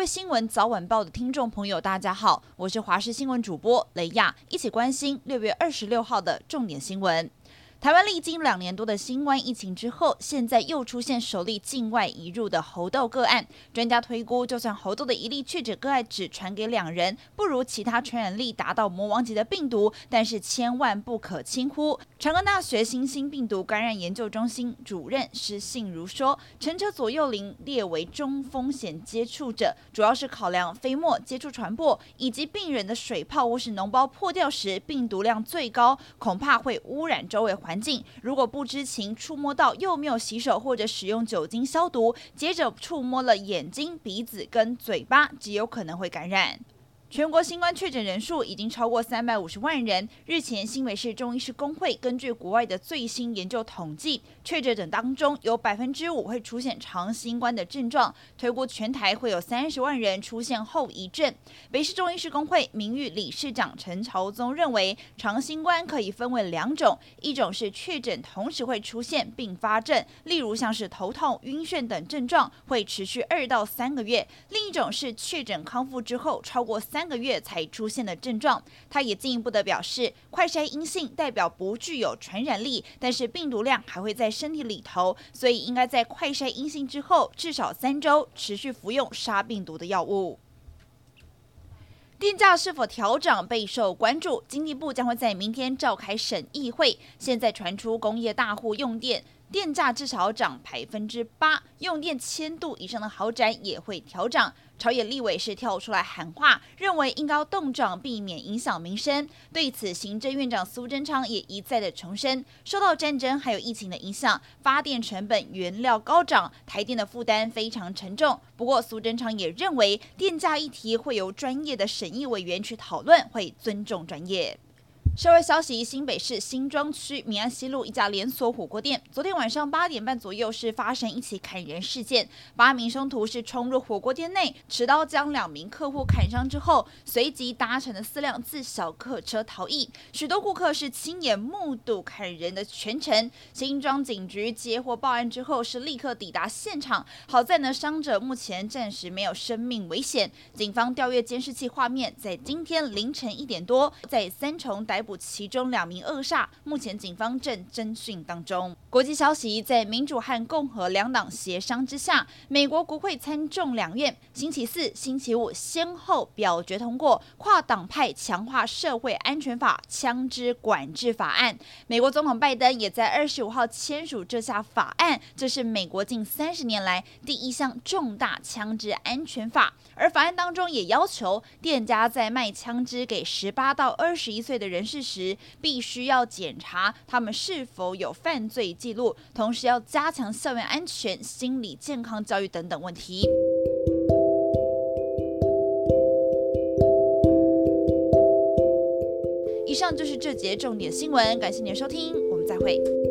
各位新闻早晚报的听众朋友，大家好，我是华视新闻主播雷亚，一起关心六月二十六号的重点新闻。台湾历经两年多的新冠疫情之后，现在又出现首例境外移入的猴痘个案。专家推估，就算猴痘的一例确诊个案只传给两人，不如其他传染力达到魔王级的病毒，但是千万不可轻忽。长庚大学新兴病毒感染研究中心主任施信如说：“乘车左右邻列为中风险接触者，主要是考量飞沫接触传播，以及病人的水泡或是脓包破掉时病毒量最高，恐怕会污染周围环。”环境如果不知情触摸到又没有洗手或者使用酒精消毒，接着触摸了眼睛、鼻子跟嘴巴，极有可能会感染。全国新冠确诊人数已经超过三百五十万人。日前，新北市中医师公会根据国外的最新研究统计，确诊者当中有百分之五会出现长新冠的症状，推估全台会有三十万人出现后遗症。北市中医师公会名誉理事长陈朝宗认为，长新冠可以分为两种，一种是确诊同时会出现并发症，例如像是头痛、晕眩等症状，会持续二到三个月；另一种是确诊康复之后超过三。三个月才出现的症状，他也进一步的表示，快筛阴性代表不具有传染力，但是病毒量还会在身体里头，所以应该在快筛阴性之后至少三周持续服用杀病毒的药物。电价是否调涨备受关注，经济部将会在明天召开审议会。现在传出工业大户用电。电价至少涨百分之八，用电千度以上的豪宅也会调涨。朝野立委是跳出来喊话，认为应该要冻涨，避免影响民生。对此，行政院长苏贞昌也一再的重申，受到战争还有疫情的影响，发电成本、原料高涨，台电的负担非常沉重。不过，苏贞昌也认为，电价议题会由专业的审议委员去讨论，会尊重专业。社会消息：新北市新庄区民安西路一家连锁火锅店，昨天晚上八点半左右是发生一起砍人事件。八名凶徒是冲入火锅店内，持刀将两名客户砍伤之后，随即搭乘了四辆自小客车逃逸。许多顾客是亲眼目睹砍人的全程。新庄警局接获报案之后，是立刻抵达现场。好在呢，伤者目前暂时没有生命危险。警方调阅监视器画面，在今天凌晨一点多，在三重逮捕。其中两名恶煞，目前警方正侦讯当中。国际消息，在民主和共和两党协商之下，美国国会参众两院星期四、星期五先后表决通过跨党派强化社会安全法枪支管制法案。美国总统拜登也在二十五号签署这项法案，这是美国近三十年来第一项重大枪支安全法。而法案当中也要求店家在卖枪支给十八到二十一岁的人事实，必须要检查他们是否有犯罪记录，同时要加强校园安全、心理健康教育等等问题。以上就是这节重点新闻，感谢您的收听，我们再会。